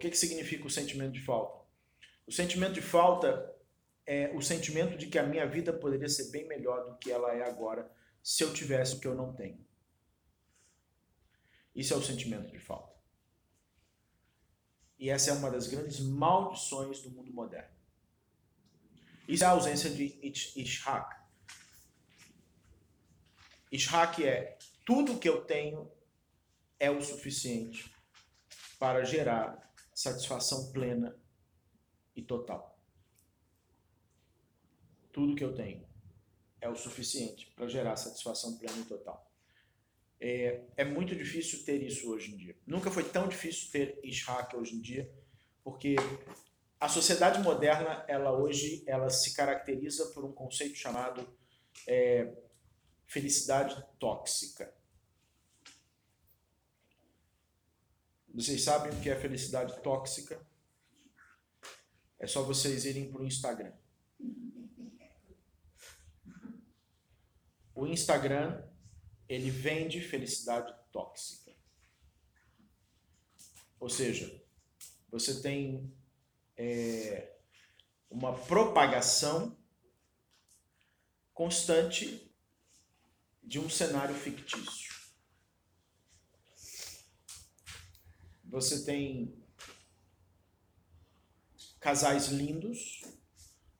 que, que significa o sentimento de falta? O sentimento de falta é o sentimento de que a minha vida poderia ser bem melhor do que ela é agora se eu tivesse o que eu não tenho. Isso é o sentimento de falta. E essa é uma das grandes maldições do mundo moderno. Isso é a ausência de Ishak. Ishak é tudo que eu tenho é o suficiente para gerar satisfação plena e total. Tudo que eu tenho é o suficiente para gerar satisfação plena e total. É, é muito difícil ter isso hoje em dia. Nunca foi tão difícil ter Ishak hoje em dia, porque a sociedade moderna, ela hoje, ela se caracteriza por um conceito chamado é, felicidade tóxica. Vocês sabem o que é felicidade tóxica? É só vocês irem para o Instagram. O Instagram ele vende felicidade tóxica. Ou seja, você tem é, uma propagação constante de um cenário fictício. Você tem casais lindos,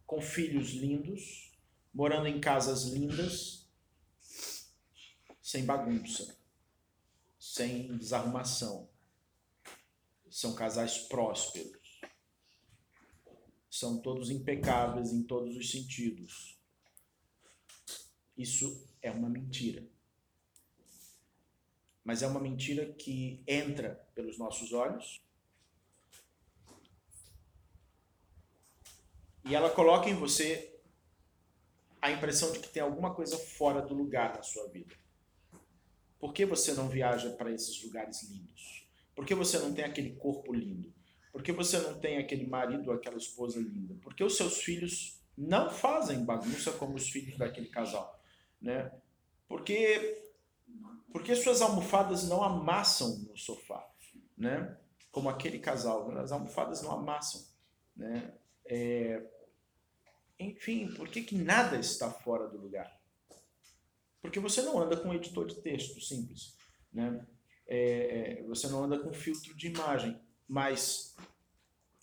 com filhos lindos, morando em casas lindas, sem bagunça, sem desarrumação. São casais prósperos. São todos impecáveis em todos os sentidos. Isso é uma mentira. Mas é uma mentira que entra pelos nossos olhos e ela coloca em você a impressão de que tem alguma coisa fora do lugar na sua vida. Por que você não viaja para esses lugares lindos? Por que você não tem aquele corpo lindo? Por que você não tem aquele marido, aquela esposa linda? Por que os seus filhos não fazem bagunça como os filhos daquele casal, né? Porque porque suas almofadas não amassam no sofá, né? Como aquele casal, as almofadas não amassam, né? É... Enfim, por que, que nada está fora do lugar? Porque você não anda com um editor de texto simples. Né? É, é, você não anda com filtro de imagem. Mas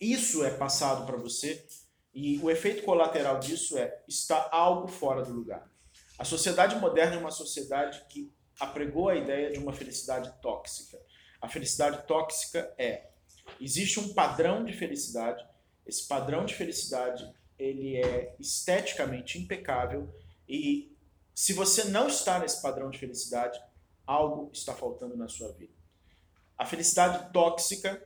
isso é passado para você e o efeito colateral disso é está algo fora do lugar. A sociedade moderna é uma sociedade que apregou a ideia de uma felicidade tóxica. A felicidade tóxica é existe um padrão de felicidade. Esse padrão de felicidade ele é esteticamente impecável e se você não está nesse padrão de felicidade, algo está faltando na sua vida. A felicidade tóxica,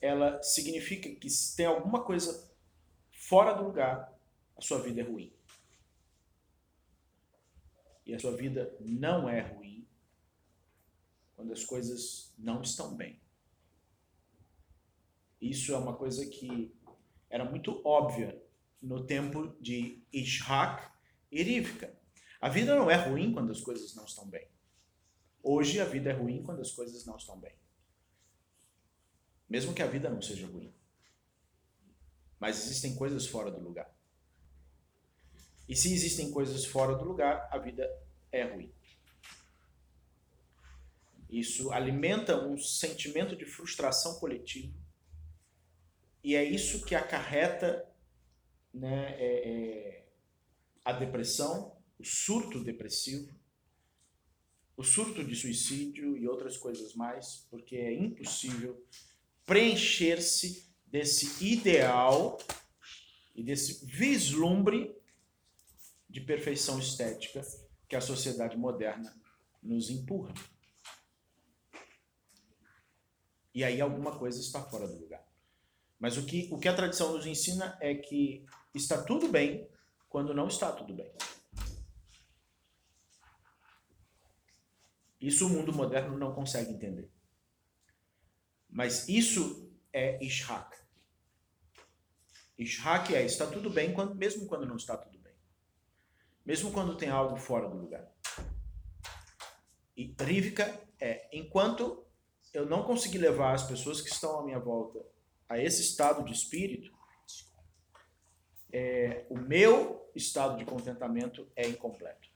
ela significa que se tem alguma coisa fora do lugar, a sua vida é ruim. E a sua vida não é ruim quando as coisas não estão bem. Isso é uma coisa que era muito óbvia no tempo de Ishak e Rivka. A vida não é ruim quando as coisas não estão bem. Hoje a vida é ruim quando as coisas não estão bem. Mesmo que a vida não seja ruim. Mas existem coisas fora do lugar. E se existem coisas fora do lugar, a vida é ruim. Isso alimenta um sentimento de frustração coletiva. E é isso que acarreta né, é, é, a depressão, o surto depressivo, o surto de suicídio e outras coisas mais, porque é impossível preencher-se desse ideal e desse vislumbre de perfeição estética que a sociedade moderna nos empurra. E aí alguma coisa está fora do lugar. Mas o que, o que a tradição nos ensina é que está tudo bem quando não está tudo bem. Isso o mundo moderno não consegue entender. Mas isso é Ishak. Ishak é está tudo bem quando, mesmo quando não está tudo bem. Mesmo quando tem algo fora do lugar. E Rivka é enquanto eu não conseguir levar as pessoas que estão à minha volta a esse estado de espírito, é, o meu estado de contentamento é incompleto.